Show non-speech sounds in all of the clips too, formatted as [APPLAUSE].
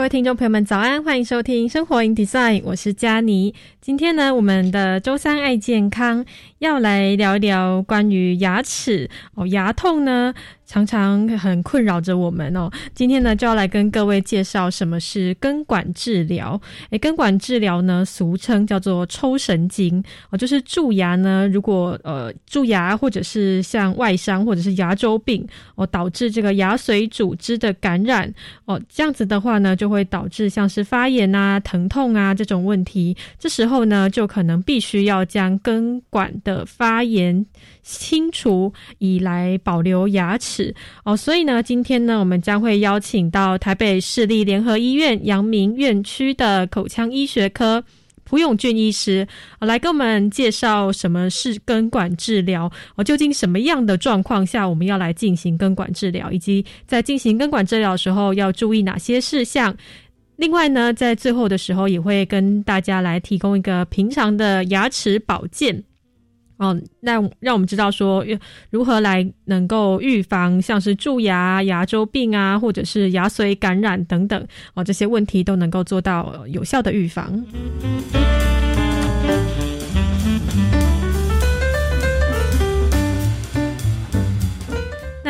各位听众朋友们，早安！欢迎收听《生活 in Design》，我是佳妮。今天呢，我们的周三爱健康要来聊一聊关于牙齿哦，牙痛呢。常常很困扰着我们哦。今天呢，就要来跟各位介绍什么是根管治疗。诶，根管治疗呢，俗称叫做抽神经哦，就是蛀牙呢，如果呃蛀牙或者是像外伤或者是牙周病哦，导致这个牙髓组织的感染哦，这样子的话呢，就会导致像是发炎啊、疼痛啊这种问题。这时候呢，就可能必须要将根管的发炎清除，以来保留牙齿。哦，所以呢，今天呢，我们将会邀请到台北市立联合医院阳明院区的口腔医学科蒲永俊医师来跟我们介绍什么是根管治疗哦，究竟什么样的状况下我们要来进行根管治疗，以及在进行根管治疗的时候要注意哪些事项。另外呢，在最后的时候也会跟大家来提供一个平常的牙齿保健。哦，那让我们知道说，如何来能够预防像是蛀牙、牙周病啊，或者是牙髓感染等等哦，这些问题都能够做到有效的预防。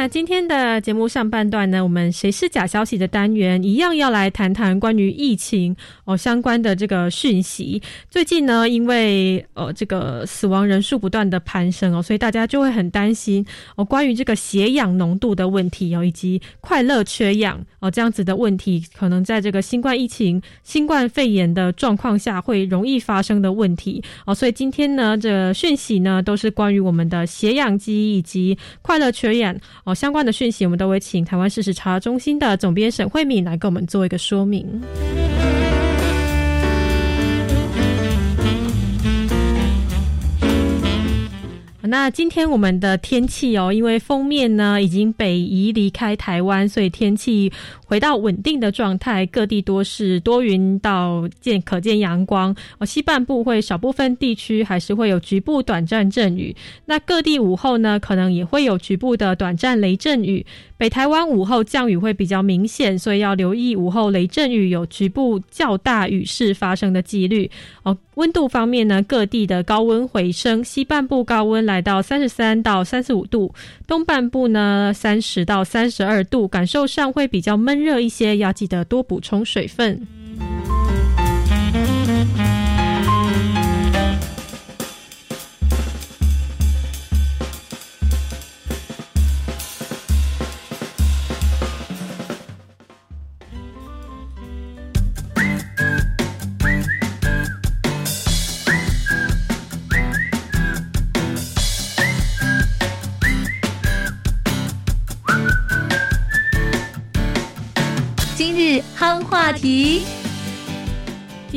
那今天的节目上半段呢，我们谁是假消息的单元一样要来谈谈关于疫情哦相关的这个讯息。最近呢，因为呃这个死亡人数不断的攀升哦，所以大家就会很担心哦关于这个血氧浓度的问题哦，以及快乐缺氧哦这样子的问题，可能在这个新冠疫情、新冠肺炎的状况下会容易发生的问题哦。所以今天呢，这讯息呢都是关于我们的血氧机以及快乐缺氧。相关的讯息，我们都会请台湾事实查中心的总编沈慧敏来给我们做一个说明。那今天我们的天气哦，因为封面呢已经北移离开台湾，所以天气回到稳定的状态，各地多是多云到见可见阳光哦。西半部会少部分地区还是会有局部短暂阵雨，那各地午后呢可能也会有局部的短暂雷阵雨。北台湾午后降雨会比较明显，所以要留意午后雷阵雨有局部较大雨势发生的几率哦。温度方面呢，各地的高温回升，西半部高温来到三十三到三十五度，东半部呢三十到三十二度，感受上会比较闷热一些，要记得多补充水分。话题。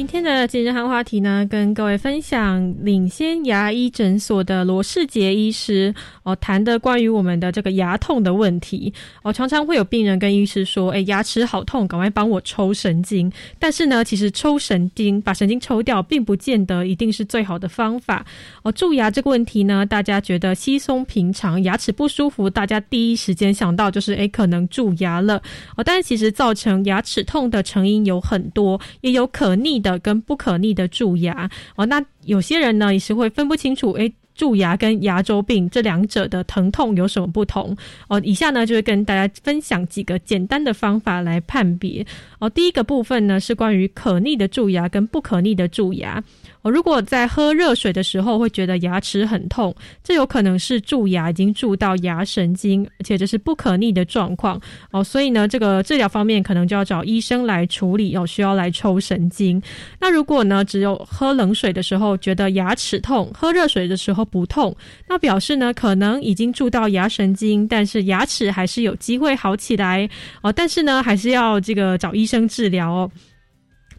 今天的今日汉话题呢，跟各位分享领先牙医诊所的罗世杰医师哦谈的关于我们的这个牙痛的问题哦，常常会有病人跟医师说，哎，牙齿好痛，赶快帮我抽神经。但是呢，其实抽神经把神经抽掉，并不见得一定是最好的方法哦。蛀牙这个问题呢，大家觉得稀松平常，牙齿不舒服，大家第一时间想到就是哎，可能蛀牙了哦。但是其实造成牙齿痛的成因有很多，也有可逆。的跟不可逆的蛀牙哦，那有些人呢也是会分不清楚，诶，蛀牙跟牙周病这两者的疼痛有什么不同？哦，以下呢就会跟大家分享几个简单的方法来判别。哦，第一个部分呢是关于可逆的蛀牙跟不可逆的蛀牙。哦，如果在喝热水的时候会觉得牙齿很痛，这有可能是蛀牙已经蛀到牙神经，而且这是不可逆的状况。哦，所以呢，这个治疗方面可能就要找医生来处理，哦，需要来抽神经。那如果呢，只有喝冷水的时候觉得牙齿痛，喝热水的时候不痛，那表示呢，可能已经蛀到牙神经，但是牙齿还是有机会好起来。哦，但是呢，还是要这个找医生治疗哦。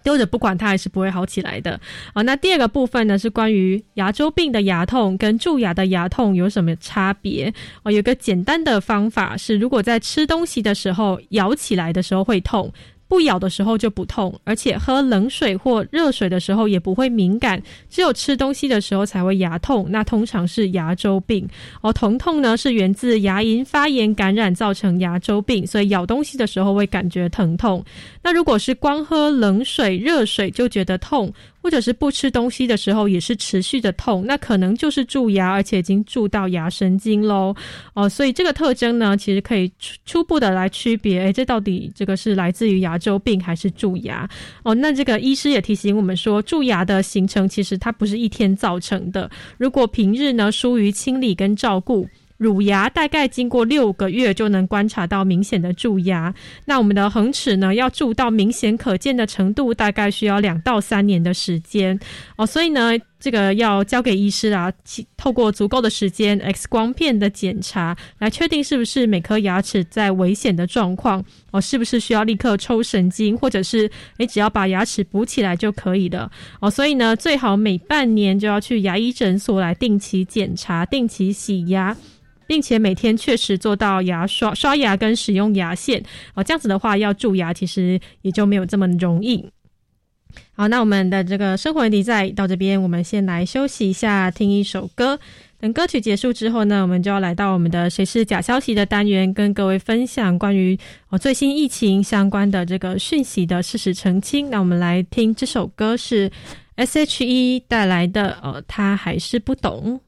丢着不管它还是不会好起来的啊。那第二个部分呢，是关于牙周病的牙痛跟蛀牙的牙痛有什么差别哦？有个简单的方法是，如果在吃东西的时候咬起来的时候会痛。不咬的时候就不痛，而且喝冷水或热水的时候也不会敏感，只有吃东西的时候才会牙痛。那通常是牙周病哦，疼痛呢是源自牙龈发炎感染造成牙周病，所以咬东西的时候会感觉疼痛。那如果是光喝冷水、热水就觉得痛。或者是不吃东西的时候也是持续的痛，那可能就是蛀牙，而且已经蛀到牙神经喽。哦，所以这个特征呢，其实可以初初步的来区别，诶，这到底这个是来自于牙周病还是蛀牙？哦，那这个医师也提醒我们说，蛀牙的形成其实它不是一天造成的，如果平日呢疏于清理跟照顾。乳牙大概经过六个月就能观察到明显的蛀牙，那我们的恒齿呢，要蛀到明显可见的程度，大概需要两到三年的时间哦。所以呢，这个要交给医师啊，透过足够的时间 X 光片的检查，来确定是不是每颗牙齿在危险的状况哦，是不是需要立刻抽神经，或者是诶只要把牙齿补起来就可以了哦。所以呢，最好每半年就要去牙医诊所来定期检查、定期洗牙。并且每天确实做到牙刷、刷牙跟使用牙线哦，这样子的话，要蛀牙其实也就没有这么容易。好，那我们的这个生活问题在到这边，我们先来休息一下，听一首歌。等歌曲结束之后呢，我们就要来到我们的“谁是假消息”的单元，跟各位分享关于哦最新疫情相关的这个讯息的事实澄清。那我们来听这首歌是 S.H.E 带来的，呃，他还是不懂。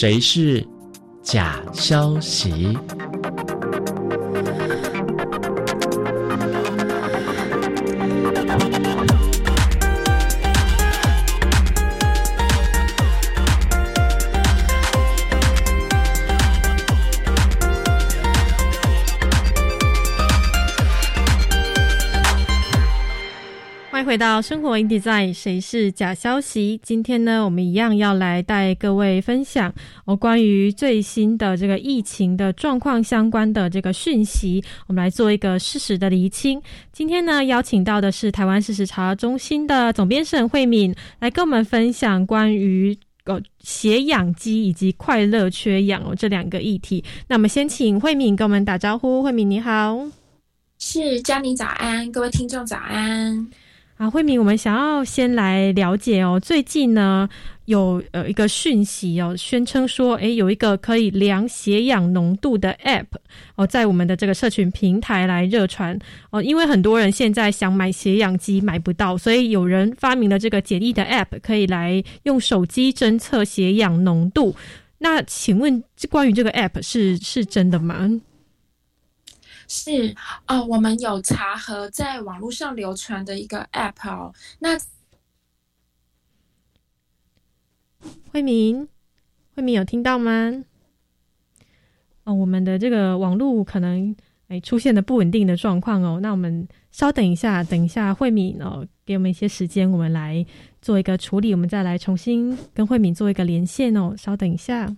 谁是假消息？欢迎回到生活 indesign 谁是假消息？今天呢我们一样要来带各位分享哦，关于最新的这个疫情的状况相关的这个讯息，我们来做一个事实的厘清。今天呢，邀请到的是台湾事实查中心的总编审慧敏，来跟我们分享关于呃血氧机以及快乐缺氧哦这两个议题。那我们先请慧敏跟我们打招呼，慧敏你好。是佳妮早安，各位听众早安。啊，慧敏，我们想要先来了解哦，最近呢有呃一个讯息哦，宣称说，诶，有一个可以量血氧浓度的 App 哦，在我们的这个社群平台来热传哦，因为很多人现在想买血氧机买不到，所以有人发明了这个简易的 App，可以来用手机侦测血氧浓度。那请问，关于这个 App 是是真的吗？是哦，我们有查核在网络上流传的一个 App 哦。那慧明，慧明有听到吗？哦，我们的这个网络可能哎出现了不稳定的状况哦。那我们稍等一下，等一下慧敏哦，给我们一些时间，我们来做一个处理，我们再来重新跟慧敏做一个连线哦。稍等一下。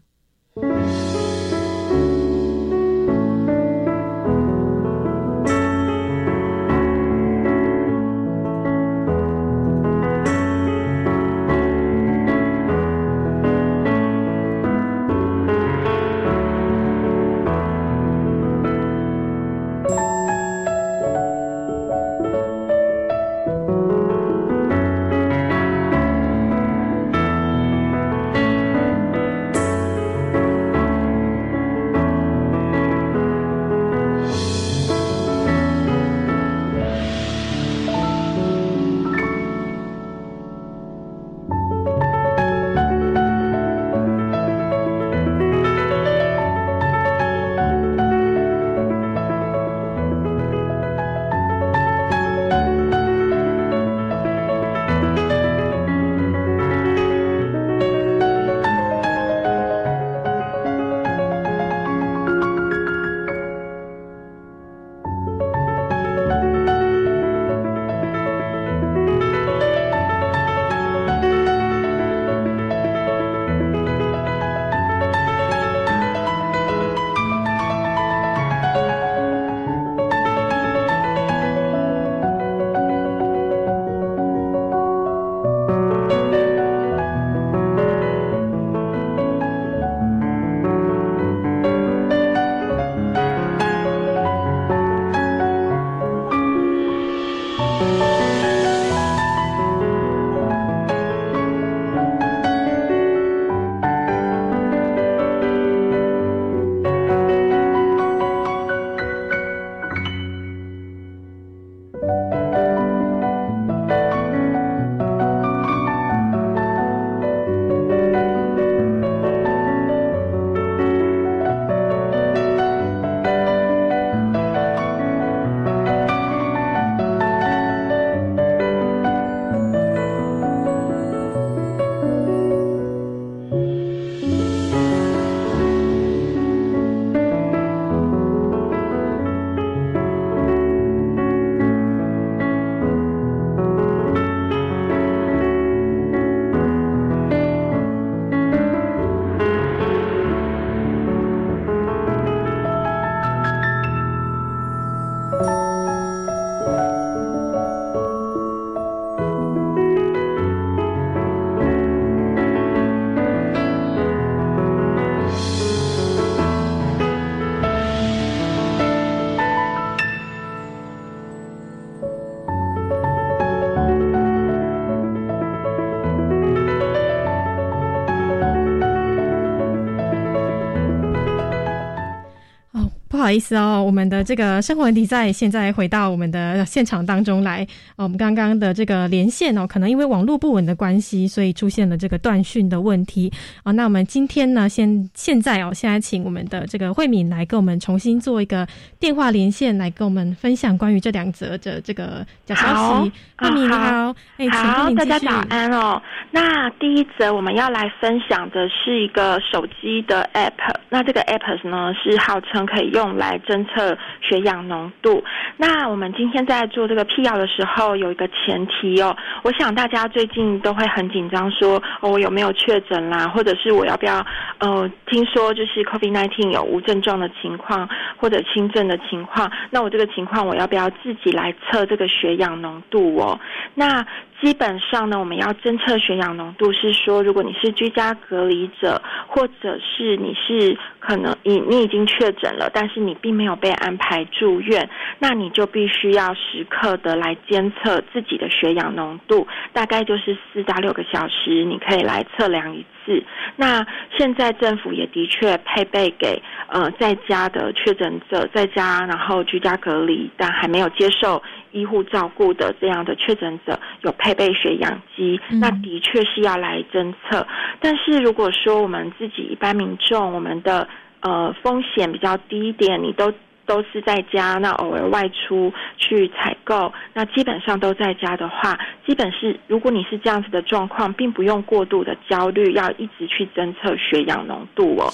意思哦，我们的这个生活问题在现在回到我们的现场当中来。我们刚刚的这个连线哦，可能因为网络不稳的关系，所以出现了这个断讯的问题啊。那我们今天呢，现现在哦，现在请我们的这个慧敏来跟我们重新做一个电话连线，来跟我们分享关于这两则的这个假消息。慧敏你好，哎，好，大家早安哦。那第一则我们要来分享的是一个手机的 app，那这个 app 呢是号称可以用。来侦测血氧浓度。那我们今天在做这个辟谣的时候，有一个前提哦，我想大家最近都会很紧张，说哦我有没有确诊啦，或者是我要不要呃听说就是 COVID-19 有无症状的情况或者轻症的情况，那我这个情况我要不要自己来测这个血氧浓度哦？那基本上呢，我们要侦测血氧浓度是说，如果你是居家隔离者，或者是你是可能你你已经确诊了，但是你并没有被安排住院，那你就必须要时刻的来监测自己的血氧浓度，大概就是四到六个小时，你可以来测量一次。那现在政府也的确配备给呃在家的确诊者，在家然后居家隔离但还没有接受医护照顾的这样的确诊者，有配备血氧机，那的确是要来侦测。但是如果说我们自己一般民众，我们的呃风险比较低一点，你都。都是在家，那偶尔外出去采购，那基本上都在家的话，基本是如果你是这样子的状况，并不用过度的焦虑，要一直去侦测血氧浓度哦。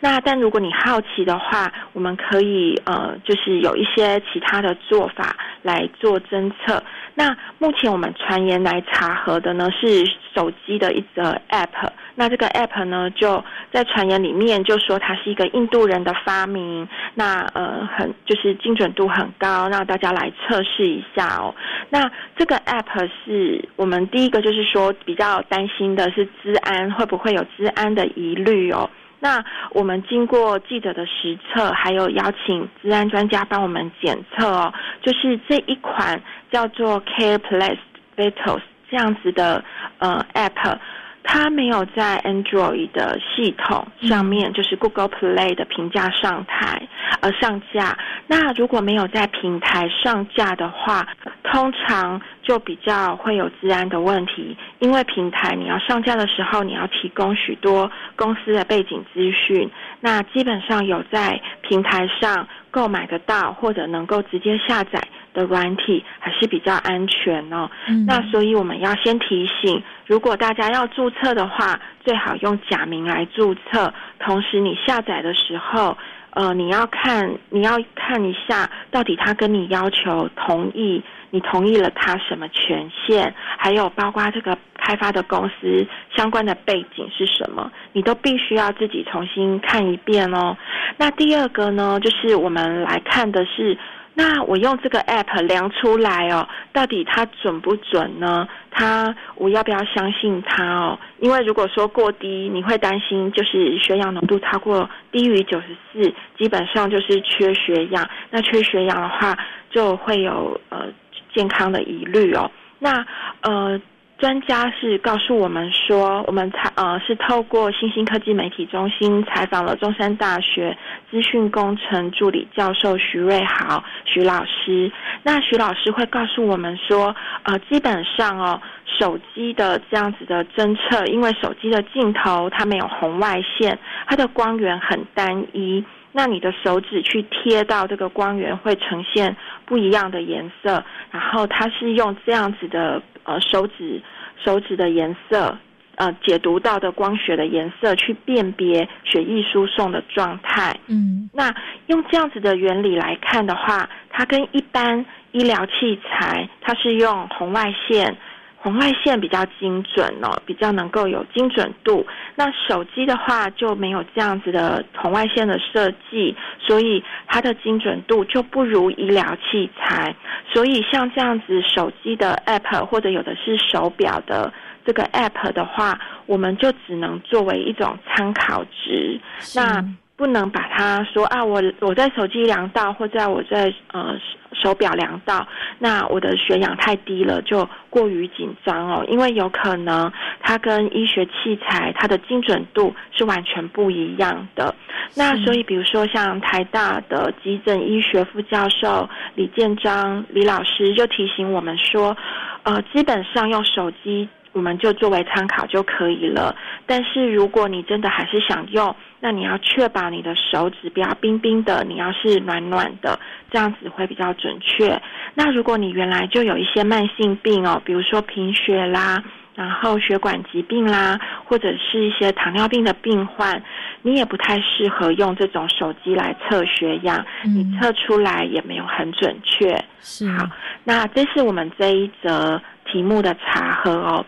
那但如果你好奇的话，我们可以呃，就是有一些其他的做法来做侦测。那目前我们传言来查核的呢，是手机的一个 App。那这个 app 呢，就在传言里面就说它是一个印度人的发明，那呃很就是精准度很高，让大家来测试一下哦。那这个 app 是我们第一个就是说比较担心的是治安会不会有治安的疑虑哦。那我们经过记者的实测，还有邀请治安专家帮我们检测哦，就是这一款叫做 Care Plus Vitals 这样子的呃 app。它没有在 Android 的系统上面，就是 Google Play 的评价上台，呃上架。那如果没有在平台上架的话，通常就比较会有治安的问题，因为平台你要上架的时候，你要提供许多公司的背景资讯。那基本上有在平台上购买得到，或者能够直接下载。的软体还是比较安全哦。那所以我们要先提醒，如果大家要注册的话，最好用假名来注册。同时，你下载的时候，呃，你要看你要看一下，到底他跟你要求同意，你同意了他什么权限，还有包括这个开发的公司相关的背景是什么，你都必须要自己重新看一遍哦。那第二个呢，就是我们来看的是。那我用这个 app 量出来哦，到底它准不准呢？它我要不要相信它哦？因为如果说过低，你会担心就是血氧浓度超过低于九十四，基本上就是缺血氧。那缺血氧的话，就会有呃健康的疑虑哦。那呃。专家是告诉我们说，我们采呃是透过新兴科技媒体中心采访了中山大学资讯工程助理教授徐瑞豪徐老师。那徐老师会告诉我们说，呃，基本上哦，手机的这样子的侦测，因为手机的镜头它没有红外线，它的光源很单一，那你的手指去贴到这个光源会呈现不一样的颜色，然后它是用这样子的呃手指。手指的颜色，呃，解读到的光学的颜色去辨别血液输送的状态。嗯，那用这样子的原理来看的话，它跟一般医疗器材，它是用红外线。红外线比较精准哦，比较能够有精准度。那手机的话就没有这样子的红外线的设计，所以它的精准度就不如医疗器材。所以像这样子手机的 App 或者有的是手表的这个 App 的话，我们就只能作为一种参考值。那。不能把它说啊，我我在手机量到，或者我在呃手表量到，那我的血氧太低了，就过于紧张哦，因为有可能它跟医学器材它的精准度是完全不一样的。那所以，比如说像台大的急诊医学副教授李建章李老师就提醒我们说，呃，基本上用手机。我们就作为参考就可以了。但是如果你真的还是想用，那你要确保你的手指不要冰冰的，你要是暖暖的，这样子会比较准确。那如果你原来就有一些慢性病哦，比如说贫血啦，然后血管疾病啦，或者是一些糖尿病的病患，你也不太适合用这种手机来测血氧，你测出来也没有很准确。是好，那这是我们这一则题目的查核哦。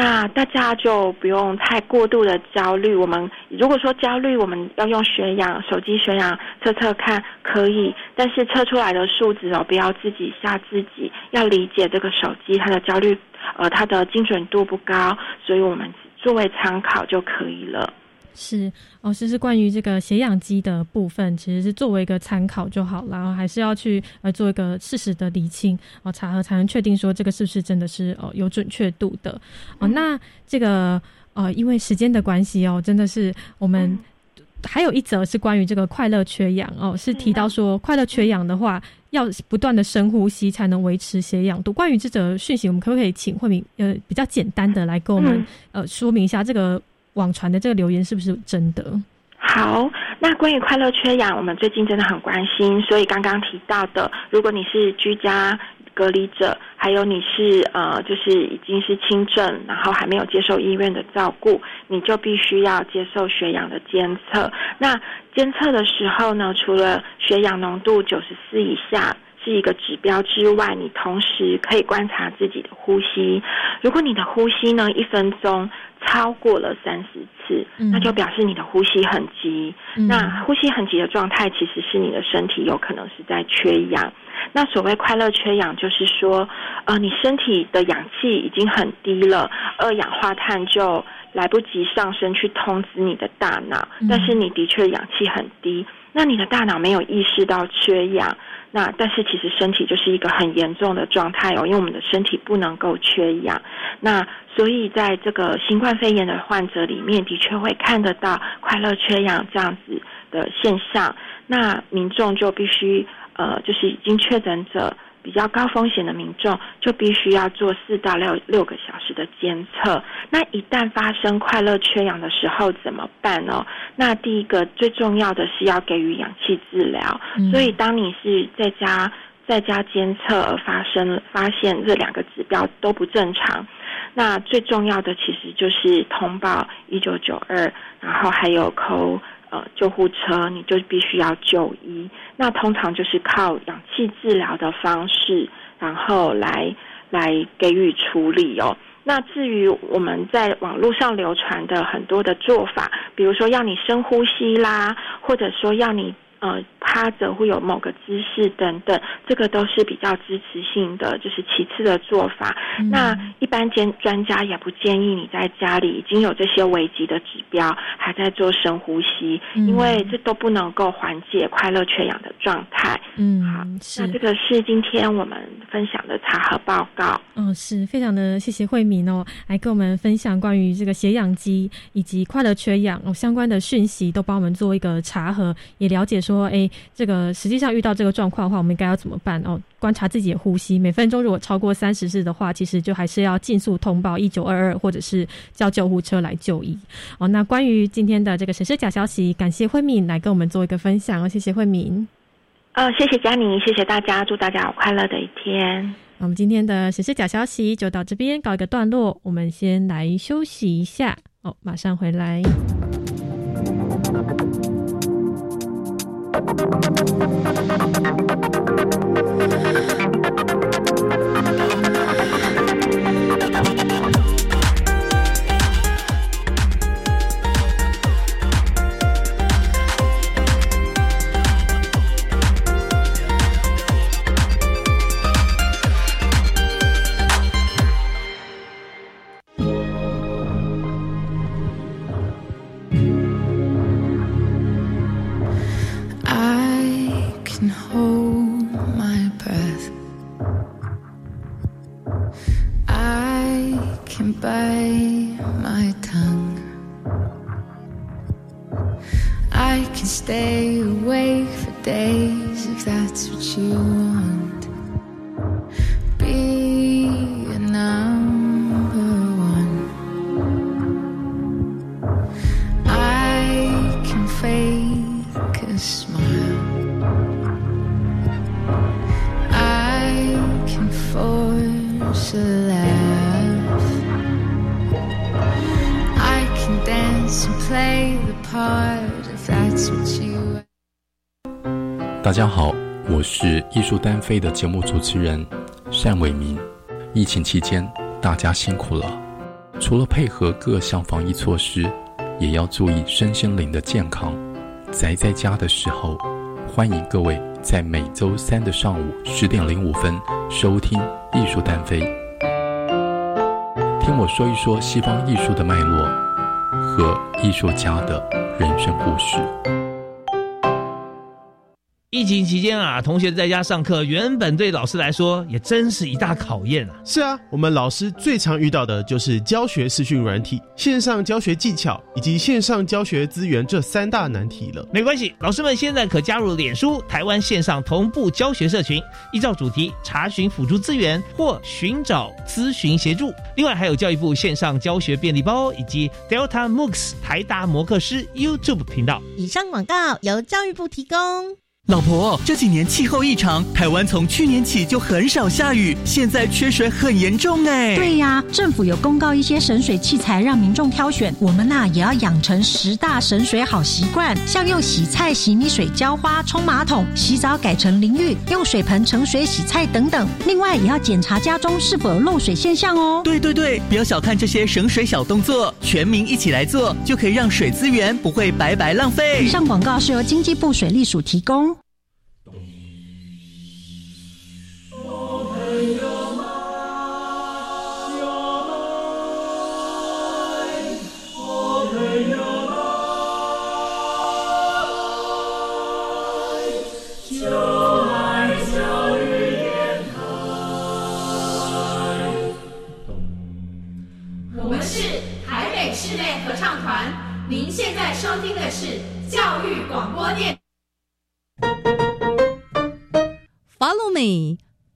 那大家就不用太过度的焦虑。我们如果说焦虑，我们要用血氧、手机血氧测测看，可以。但是测出来的数值哦，不要自己吓自己。要理解这个手机它的焦虑，呃，它的精准度不高，所以我们作为参考就可以了。是哦，其实关于这个血氧机的部分，其实是作为一个参考就好了，然后还是要去呃做一个事实的厘清哦，查核才能确定说这个是不是真的是哦有准确度的哦。那这个呃，因为时间的关系哦，真的是我们还有一则是关于这个快乐缺氧哦，是提到说快乐缺氧的话，要不断的深呼吸才能维持血氧度。关于这则讯息，我们可不可以请慧敏呃比较简单的来跟我们呃说明一下这个？网传的这个留言是不是真的？好，那关于快乐缺氧，我们最近真的很关心，所以刚刚提到的，如果你是居家隔离者，还有你是呃，就是已经是轻症，然后还没有接受医院的照顾，你就必须要接受血氧的监测。那监测的时候呢，除了血氧浓度九十四以下是一个指标之外，你同时可以观察自己的呼吸。如果你的呼吸呢，一分钟。超过了三十次，那就表示你的呼吸很急。那呼吸很急的状态，其实是你的身体有可能是在缺氧。那所谓快乐缺氧，就是说，呃，你身体的氧气已经很低了，二氧化碳就来不及上升去通知你的大脑，但是你的确氧气很低，那你的大脑没有意识到缺氧。那但是其实身体就是一个很严重的状态哦，因为我们的身体不能够缺氧。那所以在这个新冠肺炎的患者里面，的确会看得到快乐缺氧这样子的现象。那民众就必须呃，就是已经确诊者。比较高风险的民众就必须要做四到六六个小时的监测。那一旦发生快乐缺氧的时候怎么办呢？那第一个最重要的是要给予氧气治疗。所以当你是在家在家监测而发生发现这两个指标都不正常，那最重要的其实就是通报一九九二，然后还有扣。呃，救护车你就必须要就医，那通常就是靠氧气治疗的方式，然后来来给予处理哦。那至于我们在网络上流传的很多的做法，比如说要你深呼吸啦，或者说要你。呃，趴着会有某个姿势等等，这个都是比较支持性的，就是其次的做法。那一般间专家也不建议你在家里已经有这些危急的指标，还在做深呼吸，因为这都不能够缓解快乐缺氧的状态。嗯，好，那这个是今天我们分享的查核报告。嗯，是非常的谢谢慧敏哦，来跟我们分享关于这个血氧机以及快乐缺氧哦相关的讯息，都帮我们做一个查核，也了解。说，哎，这个实际上遇到这个状况的话，我们应该要怎么办？哦，观察自己的呼吸，每分钟如果超过三十次的话，其实就还是要尽速通报一九二二，或者是叫救护车来就医。哦，那关于今天的这个谁是假消息，感谢慧敏来跟我们做一个分享哦，谢谢慧敏。呃，谢谢佳妮，谢谢大家，祝大家有快乐的一天。我们今天的谁是假消息就到这边告一个段落，我们先来休息一下哦，马上回来。Thank you. 飞的节目主持人单伟民。疫情期间，大家辛苦了。除了配合各项防疫措施，也要注意身心灵的健康。宅在家的时候，欢迎各位在每周三的上午十点零五分收听《艺术单飞》，听我说一说西方艺术的脉络和艺术家的人生故事。疫情期间啊，同学在家上课，原本对老师来说也真是一大考验啊。是啊，我们老师最常遇到的就是教学视讯软体、线上教学技巧以及线上教学资源这三大难题了。没关系，老师们现在可加入脸书台湾线上同步教学社群，依照主题查询辅助资源或寻找咨询协助。另外还有教育部线上教学便利包以及 Delta MOOCs 台达摩克师 YouTube 频道。以上广告由教育部提供。老婆，这几年气候异常，台湾从去年起就很少下雨，现在缺水很严重哎。对呀，政府有公告一些省水器材让民众挑选，我们呐也要养成十大省水好习惯，像用洗菜、洗米水浇花、冲马桶、洗澡改成淋浴、用水盆盛水洗菜等等。另外也要检查家中是否有漏水现象哦。对对对，不要小看这些省水小动作，全民一起来做，就可以让水资源不会白白浪费。以上广告是由经济部水利署提供。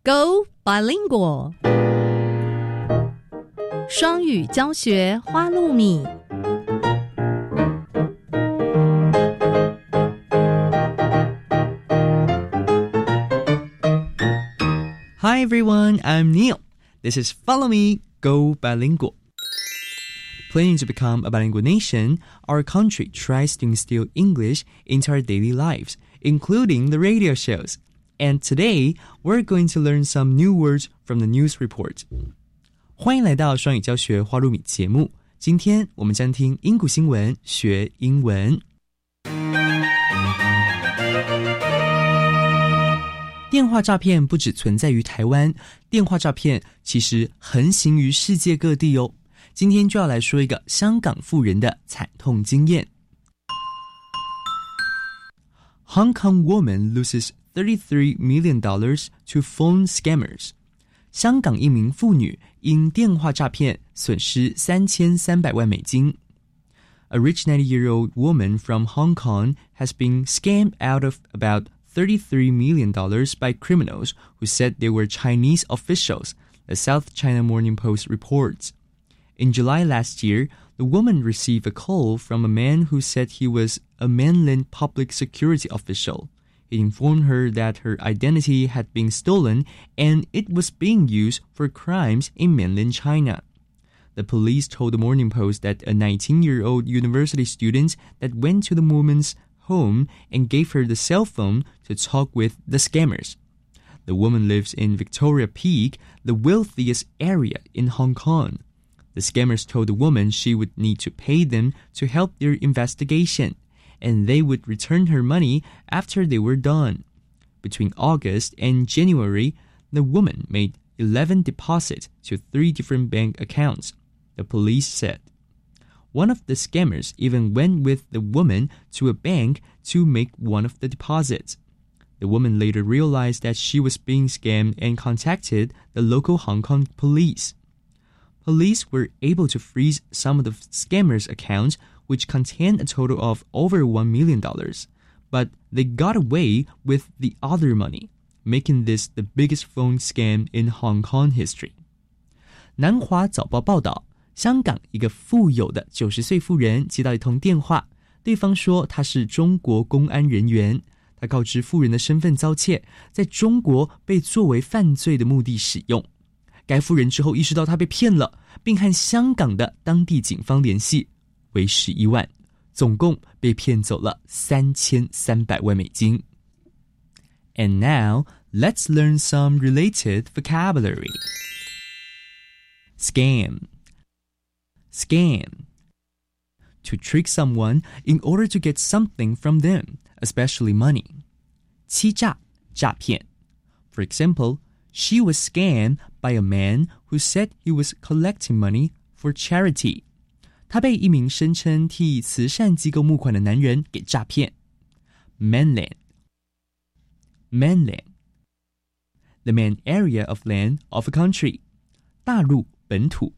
Go bilingual，双语教学花露米。Hi everyone, I'm Neil. This is Follow Me, Go Bilingual. Planning to become a bilingual nation, our country tries to instill English into our daily lives, including the radio shows. And today we're going to learn some new words from the news report. 欢迎来到双语教学花露米节目。今天我们将听英古新闻学英文。电话诈骗不只存在于台湾，电话诈骗其实横行于世界各地哦。 今天就要来说一个香港富人的惨痛经验。Hong Kong woman loses $33 million to phone scammers。香港一名妇女因电话诈骗损失三千三百万美金。A rich 90-year-old woman from Hong Kong has been scammed out of about $33 million by criminals who said they were Chinese officials, the South China Morning Post reports. In July last year, the woman received a call from a man who said he was a mainland public security official. It informed her that her identity had been stolen and it was being used for crimes in mainland China. The police told the Morning Post that a 19 year old university student that went to the woman's home and gave her the cell phone to talk with the scammers. The woman lives in Victoria Peak, the wealthiest area in Hong Kong. The scammers told the woman she would need to pay them to help their investigation and they would return her money after they were done. Between August and January, the woman made 11 deposits to three different bank accounts, the police said. One of the scammers even went with the woman to a bank to make one of the deposits. The woman later realized that she was being scammed and contacted the local Hong Kong police Police were able to freeze some of the scammers' accounts which contained a total of over $1 million, but they got away with the other money, making this the biggest phone scam in Hong Kong history. 南华早报报道，香港一个富有的九十岁妇人接到一通电话，对方说他是中国公安人员。他告知富人的身份遭窃，在中国被作为犯罪的目的使用。 该妇人之后意识到他被骗了，并和香港的当地警方联系。为十一万， 总共被骗走了三千三百万美金。And now let's learn some related vocabulary. Scam. Scam. To trick someone in order to get something from them, especially money. 欺诈,诈骗. For example, she was scammed by a man who said he was collecting money for charity. 她被一名声称替慈善机构募款的男人给诈骗。Mainland, mainland, the main area of land of a country. 大陆本土。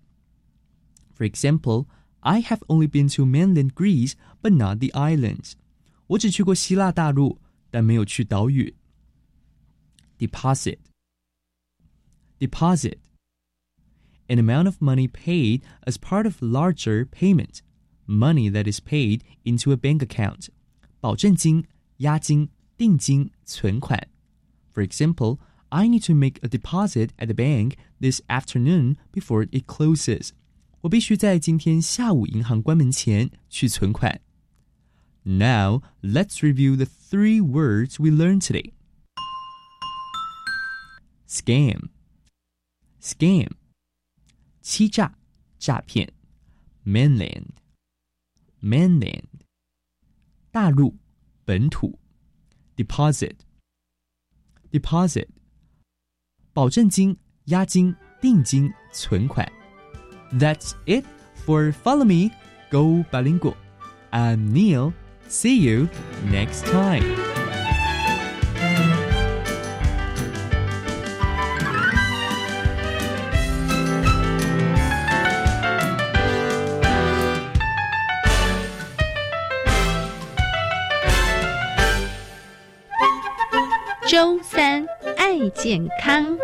For example, I have only been to mainland Greece, but not the islands. 我只去过希腊大陆，但没有去岛屿。Deposit, deposit an amount of money paid as part of larger payment, money that is paid into a bank account. 保证金、押金、定金、存款。For example, I need to make a deposit at the bank this afternoon before it closes. 我必须在今天下午银行关门前去存款。Now, let's review the three words we learned today. Scam. Scam. 欺诈、诈骗；mainland, mainland，大陆、本土；deposit, deposit，保证金、押金、定金、存款。That's it for Follow Me, Go Bilingual. I'm Neil. See you next time. 周三爱健康。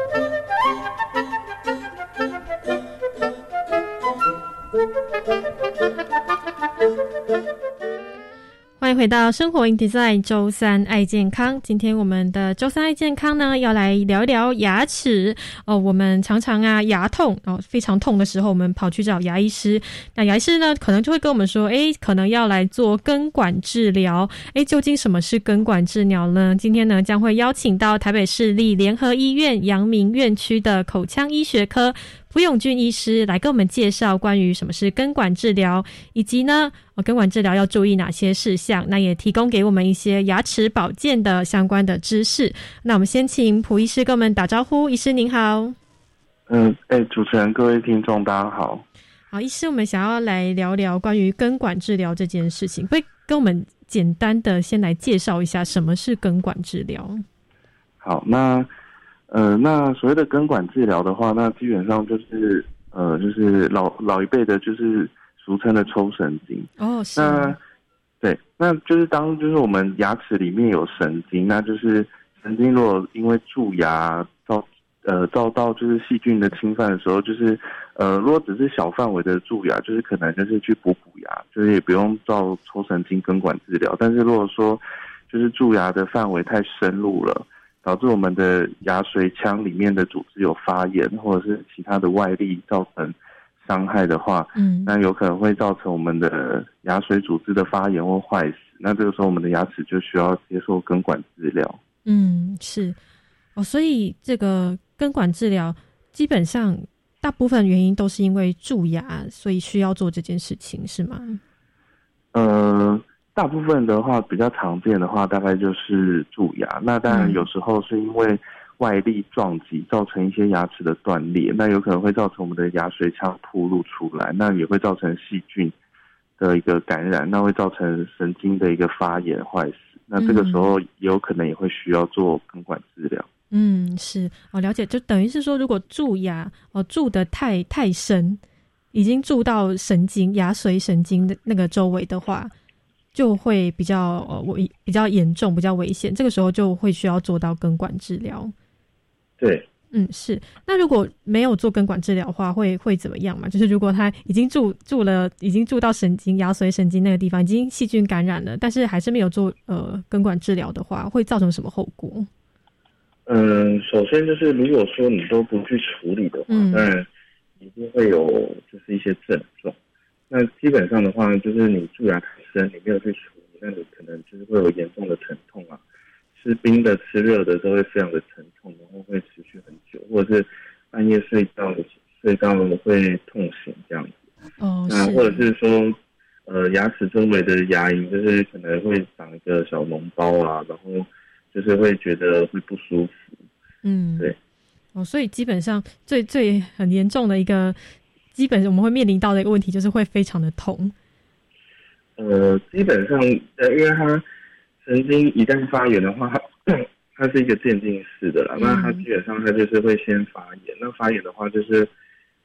回到生活 in design 周三爱健康。今天我们的周三爱健康呢，要来聊一聊牙齿哦。我们常常啊牙痛哦，非常痛的时候，我们跑去找牙医师。那牙医师呢，可能就会跟我们说，诶，可能要来做根管治疗。诶，究竟什么是根管治疗呢？今天呢，将会邀请到台北市立联合医院阳明院区的口腔医学科。蒲永俊医师来跟我们介绍关于什么是根管治疗，以及呢，根管治疗要注意哪些事项。那也提供给我们一些牙齿保健的相关的知识。那我们先请蒲医师跟我们打招呼。医师您好。嗯，哎，主持人，各位听众，大家好。好，医师，我们想要来聊聊关于根管治疗这件事情，会跟我们简单的先来介绍一下什么是根管治疗。好，那。呃，那所谓的根管治疗的话，那基本上就是呃，就是老老一辈的，就是俗称的抽神经。哦，是。那对，那就是当就是我们牙齿里面有神经，那就是神经如果因为蛀牙遭呃遭到就是细菌的侵犯的时候，就是呃如果只是小范围的蛀牙，就是可能就是去补补牙，就是也不用照抽神经根管治疗。但是如果说就是蛀牙的范围太深入了。导致我们的牙髓腔里面的组织有发炎，或者是其他的外力造成伤害的话，嗯，那有可能会造成我们的牙髓组织的发炎或坏死。那这个时候，我们的牙齿就需要接受根管治疗。嗯，是哦，所以这个根管治疗基本上大部分原因都是因为蛀牙，所以需要做这件事情，是吗？呃。大部分的话，比较常见的话，大概就是蛀牙。那当然有时候是因为外力撞击造成一些牙齿的断裂，那有可能会造成我们的牙髓腔暴露出来，那也会造成细菌的一个感染，那会造成神经的一个发炎坏死。那这个时候也有可能也会需要做根管治疗。嗯，是哦，了解。就等于是说，如果蛀牙哦蛀的太太深，已经蛀到神经牙髓神经的那个周围的话。就会比较呃危比较严重，比较危险。这个时候就会需要做到根管治疗。对，嗯，是。那如果没有做根管治疗的话，会会怎么样嘛？就是如果他已经住住了，已经住到神经牙髓神经那个地方，已经细菌感染了，但是还是没有做呃根管治疗的话，会造成什么后果？嗯，首先就是如果说你都不去处理的话，当然一定会有就是一些症状。那基本上的话，就是你蛀牙太深，你没有去处理，那你可能就是会有严重的疼痛啊。吃冰的、吃热的都会非常的疼痛，然后会持续很久，或者是半夜睡觉睡到会痛醒这样子。哦，那或者是说，呃，牙齿周围的牙龈就是可能会长一个小脓包啊，然后就是会觉得会不舒服。嗯，对。哦，所以基本上最最很严重的一个，基本我们会面临到的一个问题就是会非常的痛。呃，基本上呃，因为它。神经一旦发炎的话，它 [COUGHS] 它是一个渐进式的啦。那它基本上它就是会先发炎，那发炎的话就是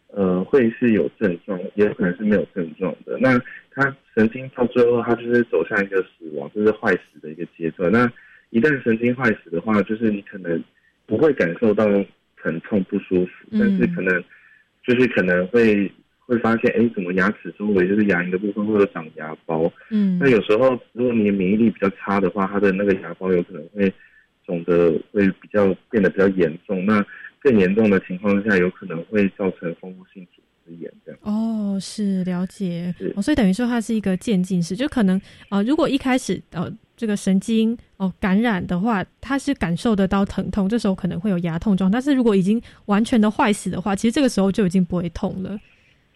呃会是有症状，也有可能是没有症状的。那它神经到最后它就是走向一个死亡，就是坏死的一个阶段。那一旦神经坏死的话，就是你可能不会感受到疼痛不舒服，但是可能就是可能会。会发现，哎，怎么牙齿周围就是牙龈的部分会有长牙包？嗯，那有时候如果你的免疫力比较差的话，它的那个牙包有可能会肿的会比较变得比较严重。那更严重的情况下，有可能会造成丰富性组织炎这样。哦，是了解。哦，所以等于说它是一个渐进式，就可能呃，如果一开始呃这个神经哦感染的话，它是感受得到疼痛，这时候可能会有牙痛状。但是如果已经完全的坏死的话，其实这个时候就已经不会痛了。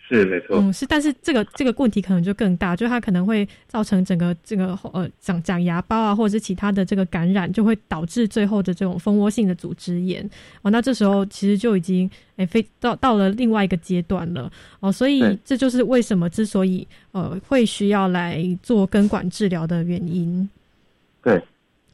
是没错，嗯，是，但是这个这个问题可能就更大，就它可能会造成整个这个呃长长牙包啊，或者是其他的这个感染，就会导致最后的这种蜂窝性的组织炎哦。那这时候其实就已经哎飞到到了另外一个阶段了哦，所以这就是为什么之所以呃会需要来做根管治疗的原因。对，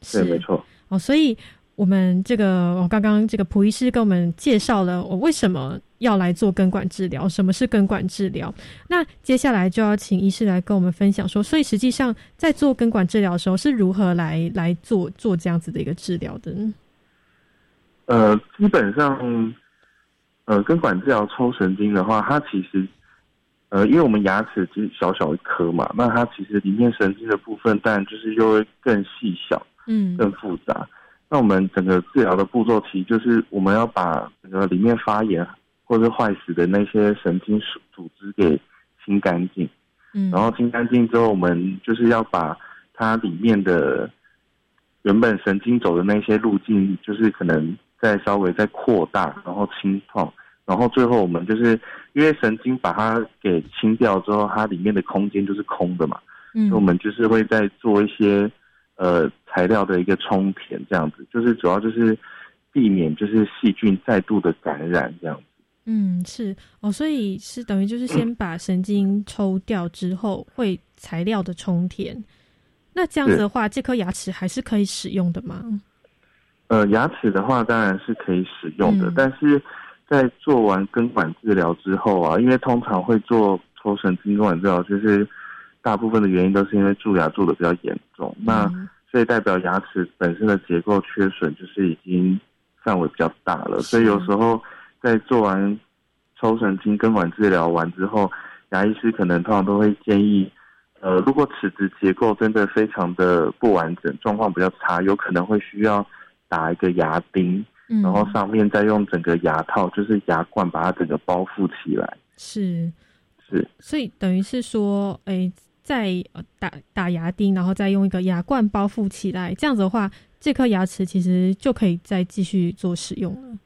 是没错哦，所以。我们这个，我刚刚这个蒲医师跟我们介绍了我为什么要来做根管治疗，什么是根管治疗。那接下来就要请医师来跟我们分享说，所以实际上在做根管治疗的时候是如何来来做做这样子的一个治疗的？呃，基本上，呃，根管治疗抽神经的话，它其实，呃，因为我们牙齿只小小一颗嘛，那它其实里面神经的部分，但就是又会更细小，嗯，更复杂。那我们整个治疗的步骤，其实就是我们要把整个里面发炎或者坏死的那些神经组织给清干净。嗯，然后清干净之后，我们就是要把它里面的原本神经走的那些路径，就是可能再稍微再扩大，然后清创，然后最后我们就是因为神经把它给清掉之后，它里面的空间就是空的嘛。嗯，我们就是会再做一些。呃，材料的一个充填，这样子就是主要就是避免就是细菌再度的感染这样子。嗯，是哦，所以是等于就是先把神经抽掉之后，会材料的充填。那这样子的话，这颗牙齿还是可以使用的吗？呃，牙齿的话当然是可以使用的，但是在做完根管治疗之后啊，因为通常会做抽神经根管治疗，就是。大部分的原因都是因为蛀牙蛀的比较严重，那所以代表牙齿本身的结构缺损，就是已经范围比较大了。所以有时候在做完抽神经根管治疗完之后，牙医师可能通常都会建议，呃，如果齿质结构真的非常的不完整，状况比较差，有可能会需要打一个牙钉，然后上面再用整个牙套，就是牙冠把它整个包覆起来。是是，所以等于是说，哎。再打打牙钉，然后再用一个牙冠包覆起来，这样子的话，这颗牙齿其实就可以再继续做使用了。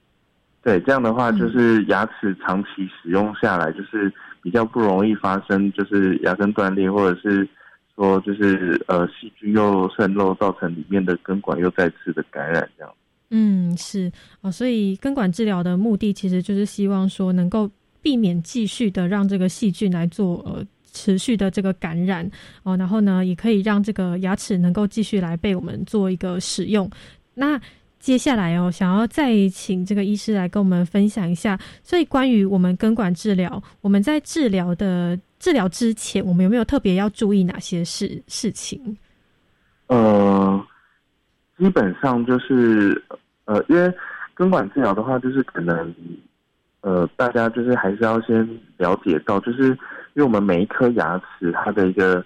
对，这样的话就是牙齿长期使用下来，就是比较不容易发生，就是牙根断裂，或者是说就是呃细菌又渗漏，造成里面的根管又再次的感染这样。嗯，是哦，所以根管治疗的目的其实就是希望说能够避免继续的让这个细菌来做呃。持续的这个感染哦，然后呢，也可以让这个牙齿能够继续来被我们做一个使用。那接下来哦，想要再请这个医师来跟我们分享一下，所以关于我们根管治疗，我们在治疗的治疗之前，我们有没有特别要注意哪些事事情？呃，基本上就是呃，因为根管治疗的话，就是可能呃，大家就是还是要先了解到，就是。因为我们每一颗牙齿，它的一个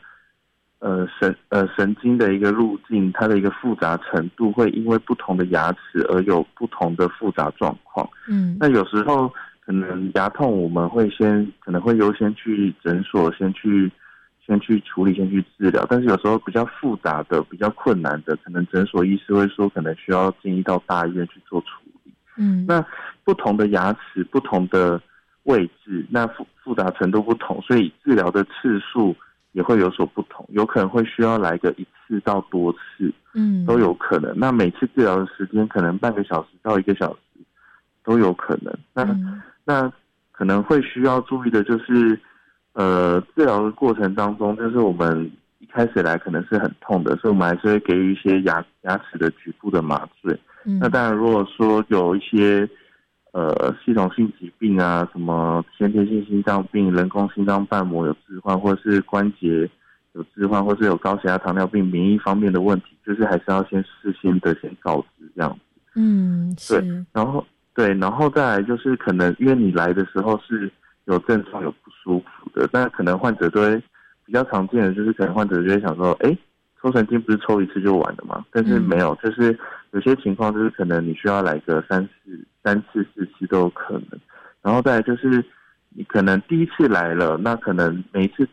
呃神呃神经的一个路径，它的一个复杂程度，会因为不同的牙齿而有不同的复杂状况。嗯，那有时候可能牙痛我们会先可能会优先去诊所先去先去处理先去治疗，但是有时候比较复杂的比较困难的，可能诊所医师会说可能需要建议到大医院去做处理。嗯，那不同的牙齿不同的位置，那复复杂程度不同，所以治疗的次数也会有所不同，有可能会需要来个一次到多次，嗯，都有可能。那每次治疗的时间可能半个小时到一个小时都有可能。那、那可能会需要注意的就是，呃，治疗的过程当中，就是我们一开始来可能是很痛的，所以我们还是会给予一些牙牙齿的局部的麻醉。嗯那当然，如果说有一些呃系统性疾病啊，什么先天性心脏病、人工心脏瓣膜有置换，或者是关节有置换，或是有高血压、糖尿病、免疫方面的问题，就是还是要先事先的先告知这样子。嗯，对，然后对，然后再来就是可能因为你来的时候是有症状有不舒服的，但可能患者都会比较常见的就是可能患者就会想说，哎，抽神经不是抽一次就完了吗？但是没有，就是有些情况就是可能你需要来个三次、三次、四次都有可能。然后再来就是你可能第一次来了，那可能每一次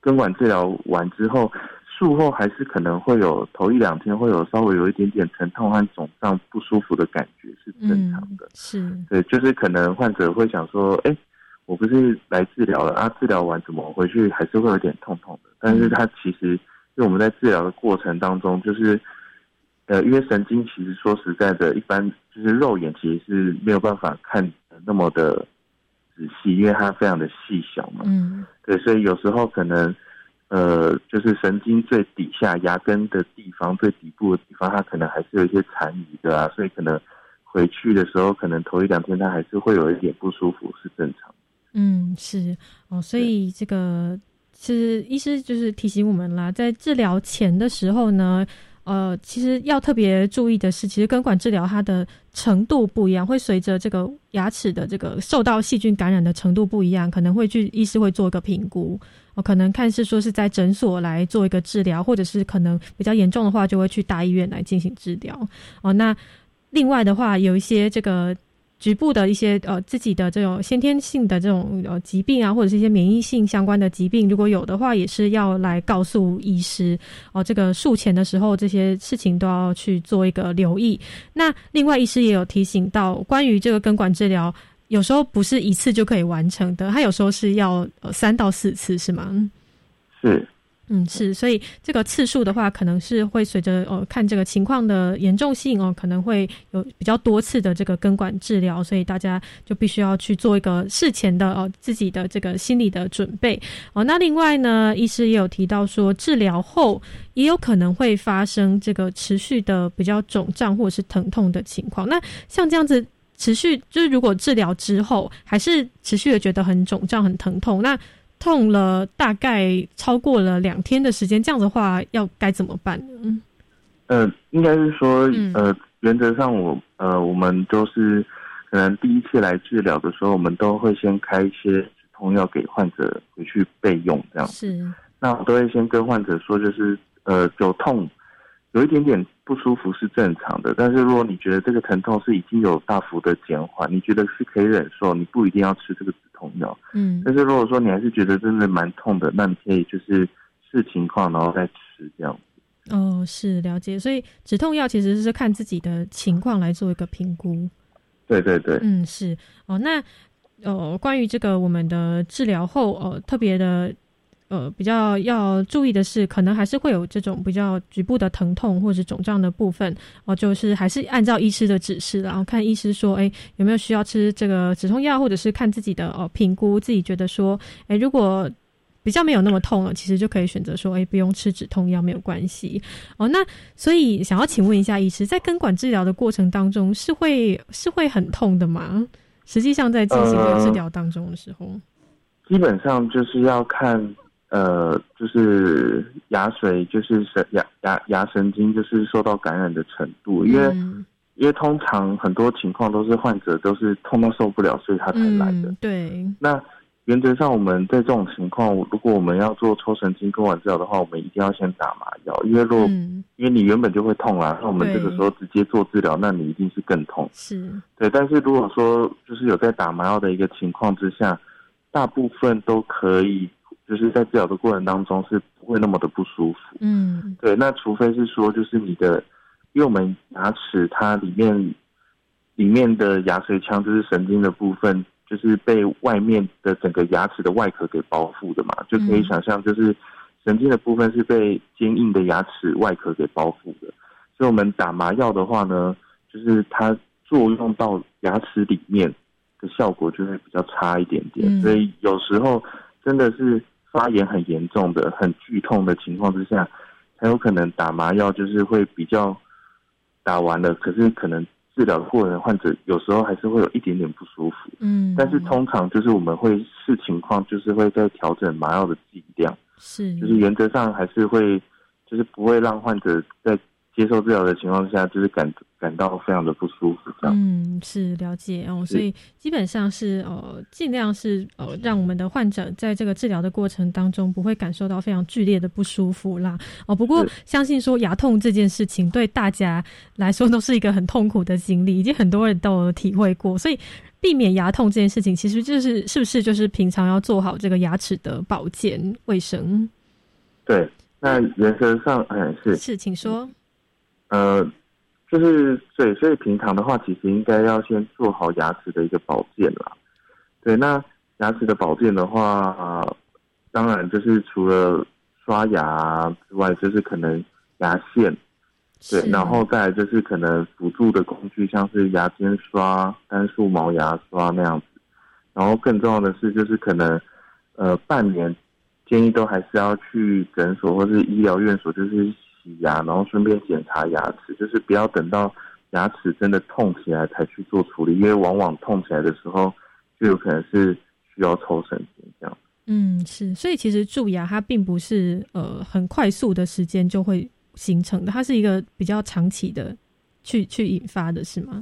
根管治疗完之后，术后还是可能会有头一两天会有稍微有一点点疼痛和肿胀不舒服的感觉是正常的。是，对，就是可能患者会想说，哎，我不是来治疗了啊，治疗完怎么回去还是会有点痛痛的？但是它其实，因为我们在治疗的过程当中，就是，呃，因为神经其实说实在的，一般就是肉眼其实是没有办法看得那么的仔细，因为它非常的细小嘛。嗯，对，所以有时候可能，呃，就是神经最底下牙根的地方、最底部的地方，它可能还是有一些残余的啊，所以可能回去的时候，可能头一两天它还是会有一点不舒服，是正常的。嗯，是哦，所以这个是医师就是提醒我们啦，在治疗前的时候呢，呃，其实要特别注意的是，其实根管治疗它的程度不一样，会随着这个牙齿的这个受到细菌感染的程度不一样，可能会去医师会做一个评估，哦，可能看是说是在诊所来做一个治疗，或者是可能比较严重的话，就会去大医院来进行治疗。哦，那另外的话，有一些这个。局部的一些呃自己的这种先天性的这种呃疾病啊，或者是一些免疫性相关的疾病，如果有的话，也是要来告诉医师哦。这个术前的时候，这些事情都要去做一个留意。那另外，医师也有提醒到，关于这个根管治疗，有时候不是一次就可以完成的，它有时候是要呃三到四次，是吗？是。嗯，是，所以这个次数的话，可能是会随着呃看这个情况的严重性哦，可能会有比较多次的这个根管治疗，所以大家就必须要去做一个事前的哦自己的这个心理的准备哦。那另外呢，医师也有提到说，治疗后也有可能会发生这个持续的比较肿胀或者是疼痛的情况。那像这样子持续，就是如果治疗之后还是持续的觉得很肿胀、很疼痛，那痛了大概超过了两天的时间，这样的话要该怎么办呢？呃，应该是说，呃，原则上我呃，我们都是可能第一次来治疗的时候，我们都会先开一些止痛药给患者回去备用，这样是。那我都会先跟患者说，就是呃，有痛，有一点点不舒服是正常的，但是如果你觉得这个疼痛是已经有大幅的减缓，你觉得是可以忍受，你不一定要吃这个止痛药。嗯，但是如果说你还是觉得真的蛮痛的，那你可以就是视情况然后再吃这样子。哦，是了解，所以止痛药其实是看自己的情况来做一个评估。对对对，嗯，是哦。那呃，关于这个我们的治疗后，呃，特别的呃比较要注意的是，可能还是会有这种比较局部的疼痛或者肿胀的部分哦、就是还是按照医师的指示，然后看医师说，哎，有没有需要吃这个止痛药，或者是看自己的哦评估，自己觉得说，哎，如果比较没有那么痛了，其实就可以选择说，哎，不用吃止痛药没有关系哦。那所以想要请问一下医师，在根管治疗的过程当中，是会是会很痛的吗？实际上在进行的治疗当中的时候，基本上就是要看呃，就是牙髓，就是神牙牙牙神经，就是受到感染的程度，因为、嗯因为通常很多情况都是患者都是痛到受不了，所以他才来的。嗯、对，那原则上我们在这种情况，如果我们要做抽神经根管治疗的话，我们一定要先打麻药，因为如果、嗯。因为你原本就会痛啊，那我们这个时候直接做治疗，那你一定是更痛。是，对，但是如果说就是有在打麻药的一个情况之下，大部分都可以，就是在治疗的过程当中是不会那么的不舒服。嗯。对，那除非是说就是你的，因为我们牙齿它里面里面的牙髓腔就是神经的部分，就是被外面的整个牙齿的外壳给包覆的嘛，就可以嗯。想象就是神经的部分是被坚硬的牙齿外壳给包覆的，所以我们打麻药的话呢，就是它作用到牙齿里面的效果就会比较差一点点，嗯。所以有时候真的是发炎很严重的、很剧痛的情况之下，才有可能打麻药，就是会比较打完了，可是可能治疗的过程，患者有时候还是会有一点点不舒服。嗯，但是通常就是我们会视情况，就是会在调整麻药的剂量，是就是原则上还是会，就是不会让患者在接受治疗的情况下，就是感感到非常的不舒服这样。嗯，是了解哦，所以基本上是呃，尽量是呃，让我们的患者在这个治疗的过程当中不会感受到非常剧烈的不舒服啦。哦，不过相信说牙痛这件事情对大家来说都是一个很痛苦的经历，已经很多人都有体会过，所以避免牙痛这件事情，其实就是是不是就是平常要做好这个牙齿的保健卫生？对，那原则上，嗯，是是，请说。呃，就是对，所以平常的话，其实应该要先做好牙齿的一个保健啦。对，那牙齿的保健的话，呃当然就是除了刷牙之外，就是可能牙线，对，然后再来就是可能辅助的工具，像是牙尖刷、单数毛牙刷那样子。然后更重要的是，就是可能呃半年建议都还是要去诊所或是医疗院所，就是洗牙，然后顺便检查牙齿，就是不要等到牙齿真的痛起来才去做处理，因为往往痛起来的时候就有可能是需要抽神经这样。嗯，是，所以其实蛀牙它并不是呃很快速的时间就会形成的，它是一个比较长期的去去引发的，是吗？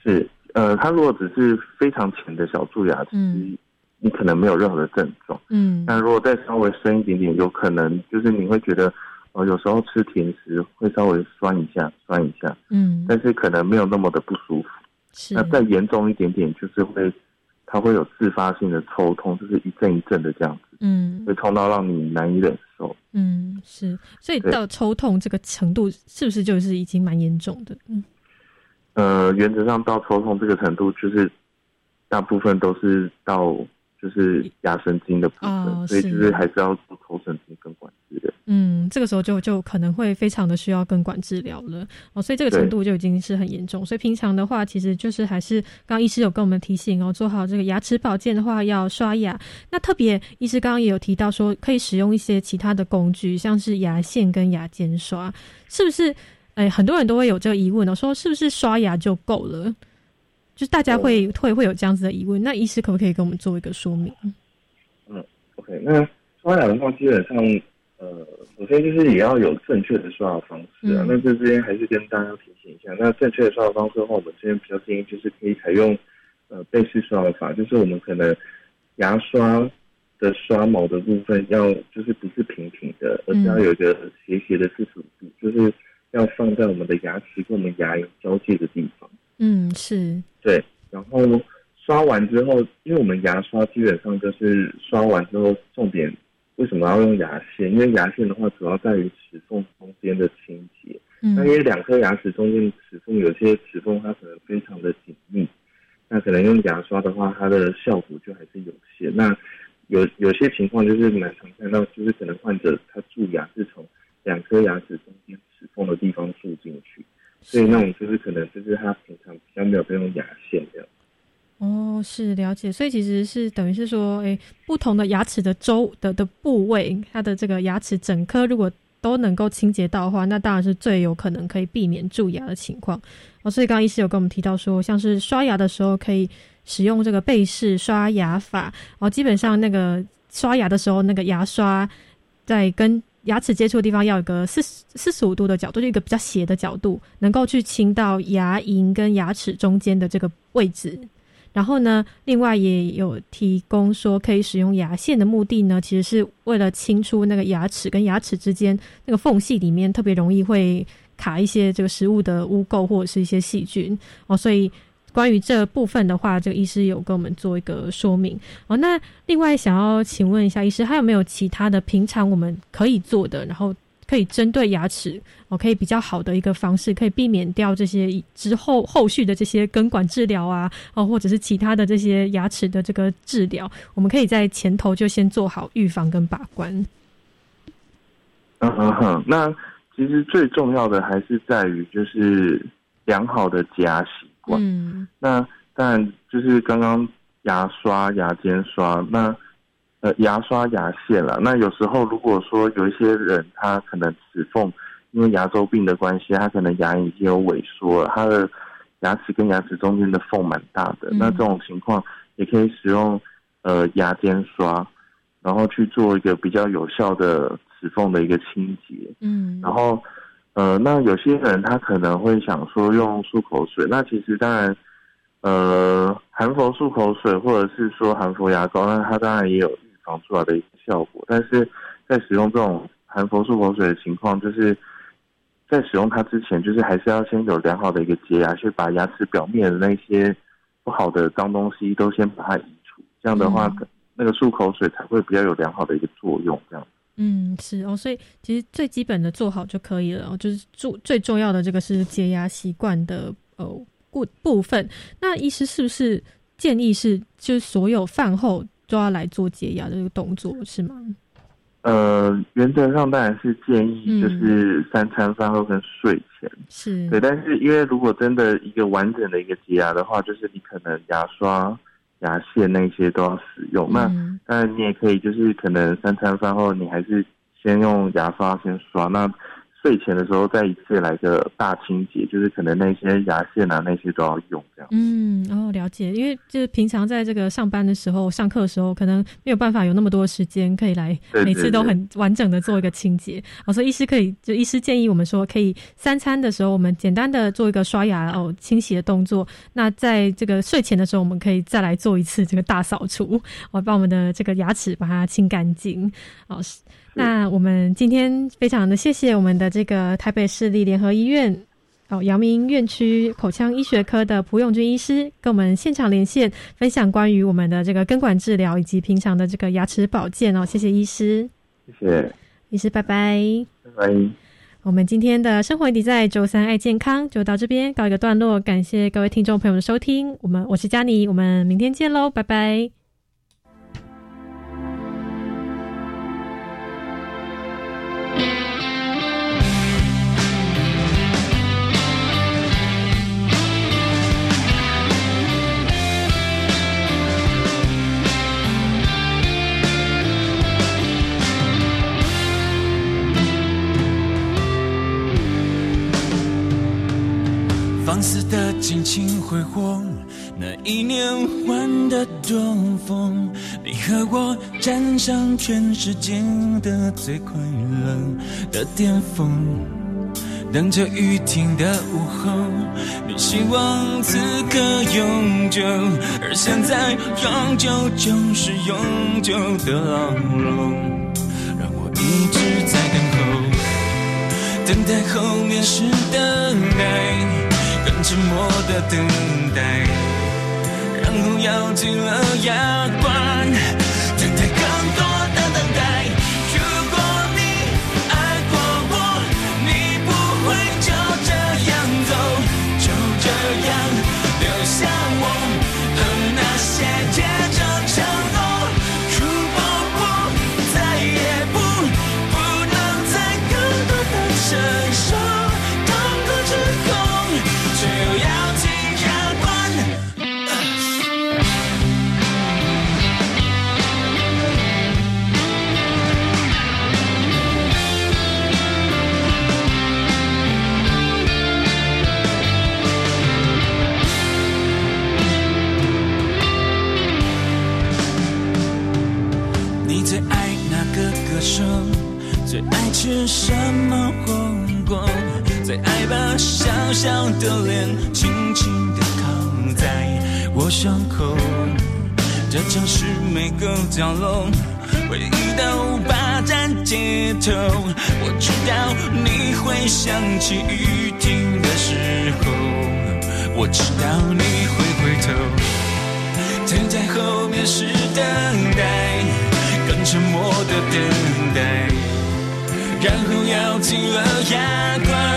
是，呃，它如果只是非常浅的小蛀牙，其实嗯你可能没有任何的症状。嗯那如果再稍微深一点点，有可能就是你会觉得，呃，有时候吃甜食会稍微酸一下，酸一下，嗯，但是可能没有那么的不舒服。是那再严重一点点，就是会，它会有自发性的抽痛，就是一阵一阵的这样子，嗯会痛到让你难以忍受。嗯是，所以到抽痛这个程度，是不是就是已经蛮严重的？嗯呃，原则上到抽痛这个程度，就是大部分都是到就是牙神经的部分，哦所以就是是还是要做头神经根管治疗。嗯，这个时候就就可能会非常的需要根管治疗了哦，所以这个程度就已经是很严重。所以平常的话，其实就是还是刚刚医师有跟我们提醒哦，做好这个牙齿保健的话要刷牙。那特别医师刚刚也有提到说，可以使用一些其他的工具，像是牙线跟牙尖刷，是不是？哎，很多人都会有这个疑问哦，说是不是刷牙就够了？就是大家会、会会有这样子的疑问，那医师可不可以跟我们做一个说明？嗯，OK，那刷牙的话，基本上，呃，首先就是也要有正确的刷牙方式啊。嗯那这边还是跟大家提醒一下，那正确的刷牙方式的话，我们这边比较建议就是可以采用呃背式刷牙法，就是我们可能牙刷的刷毛的部分要就是不是平平的，而是要有一个斜斜的四十五度，就是要放在我们的牙齿跟我们牙龈交界的地方。嗯，是，对，然后刷完之后，因为我们牙刷基本上就是刷完之后，重点为什么要用牙线？因为牙线的话，主要在于齿缝中间的清洁。嗯那因为两颗牙齿中间齿缝有些齿缝它可能非常的紧密，那可能用牙刷的话，它的效果就还是有限。那有有些情况就是蛮常看到，就是可能患者他蛀牙是从两颗牙齿中间齿缝的地方蛀进去，所以那种就是可能就是他平常比较没有在用牙线这样。哦，是了解，所以其实是等于是说，诶，不同的牙齿的周的的部位，它的这个牙齿整颗如果都能够清洁到的话，那当然是最有可能可以避免蛀牙的情况。哦，所以刚刚医师有跟我们提到说，像是刷牙的时候可以使用这个背式刷牙法，哦，基本上那个刷牙的时候，那个牙刷在跟牙齿接触的地方要有个四四十五度的角度，就一个比较斜的角度，能够去清到牙龈跟牙齿中间的这个位置。然后呢，另外也有提供说可以使用牙线的目的呢，其实是为了清出那个牙齿跟牙齿之间那个缝隙里面特别容易会卡一些这个食物的污垢或者是一些细菌哦，所以。关于这部分的话，这个医师有跟我们做一个说明哦。那另外想要请问一下医师，还有没有其他的平常我们可以做的，然后可以针对牙齿哦，可以比较好的一个方式，可以避免掉这些之后后续的这些根管治疗啊，哦，或者是其他的这些牙齿的这个治疗，我们可以在前头就先做好预防跟把关。嗯嗯哼，那其实最重要的还是在于就是良好的牙习。嗯，那当然就是刚刚牙刷、牙尖刷，那呃牙刷、牙线了。那有时候如果说有一些人他可能齿缝因为牙周病的关系，他可能牙龈已经有萎缩了，他的牙齿跟牙齿中间的缝蛮大的。那这种情况也可以使用呃牙尖刷，然后去做一个比较有效的齿缝的一个清洁。嗯，然后。呃，那有些人他可能会想说用漱口水，那其实当然，呃，含氟漱口水或者是说含氟牙膏，那它当然也有预防出来的一个效果。但是在使用这种含氟漱口水的情况，就是在使用它之前，就是还是要先有良好的一个洁牙，去把牙齿表面的那些不好的脏东西都先把它移除。这样的话，那个漱口水才会比较有良好的一个作用。这样。嗯，是哦，所以其实最基本的做好就可以了，哦就是注最重要的这个是解压习惯的呃部部分。那医师是不是建议是就是所有饭后都要来做解压的这个动作是吗？呃，原则上当然是建议就是三餐饭后跟睡前是对，但是因为如果真的一个完整的一个洁牙的话，就是你可能牙刷。牙线那些都要使用，那当然你也可以，就是可能三餐饭后你还是先用牙刷先刷那。睡前的时候再一次来个大清洁，就是可能那些牙线啊那些都要用这样。嗯，哦，了解，因为就是平常在这个上班的时候、上课的时候，可能没有办法有那么多时间可以来每次都很完整的做一个清洁。哦，所以医师可以，就医师建议我们说，可以三餐的时候我们简单的做一个刷牙哦清洗的动作。那在这个睡前的时候，我们可以再来做一次这个大扫除，哦，把我们的这个牙齿把它清干净。哦。那我们今天非常的谢谢我们的这个台北市立联合医院哦阳明院区口腔医学科的蒲永军医师跟我们现场连线，分享关于我们的这个根管治疗以及平常的这个牙齿保健哦，谢谢医师，谢谢医师，拜拜，拜拜。我们今天的生活底在周三爱健康就到这边告一个段落，感谢各位听众朋友的收听，我们我是佳妮，我们明天见喽，拜拜。肆的尽情挥霍，那一年换的东风，你和我站上全世界的最快乐的巅峰，等着雨停的午后，你希望此刻永久，而现在永久就是永久的牢笼，让我一直在等候，等待后面是等待。沉默的等待，然后咬紧了牙关，最爱吃什么火锅？最爱把小小的脸轻轻地靠在我胸口，这城市每个角落，回忆都霸占街头。我知道你会想起雨停的时候，我知道你会回头，停在后面是等待，更沉默的等待，然后咬紧了牙关。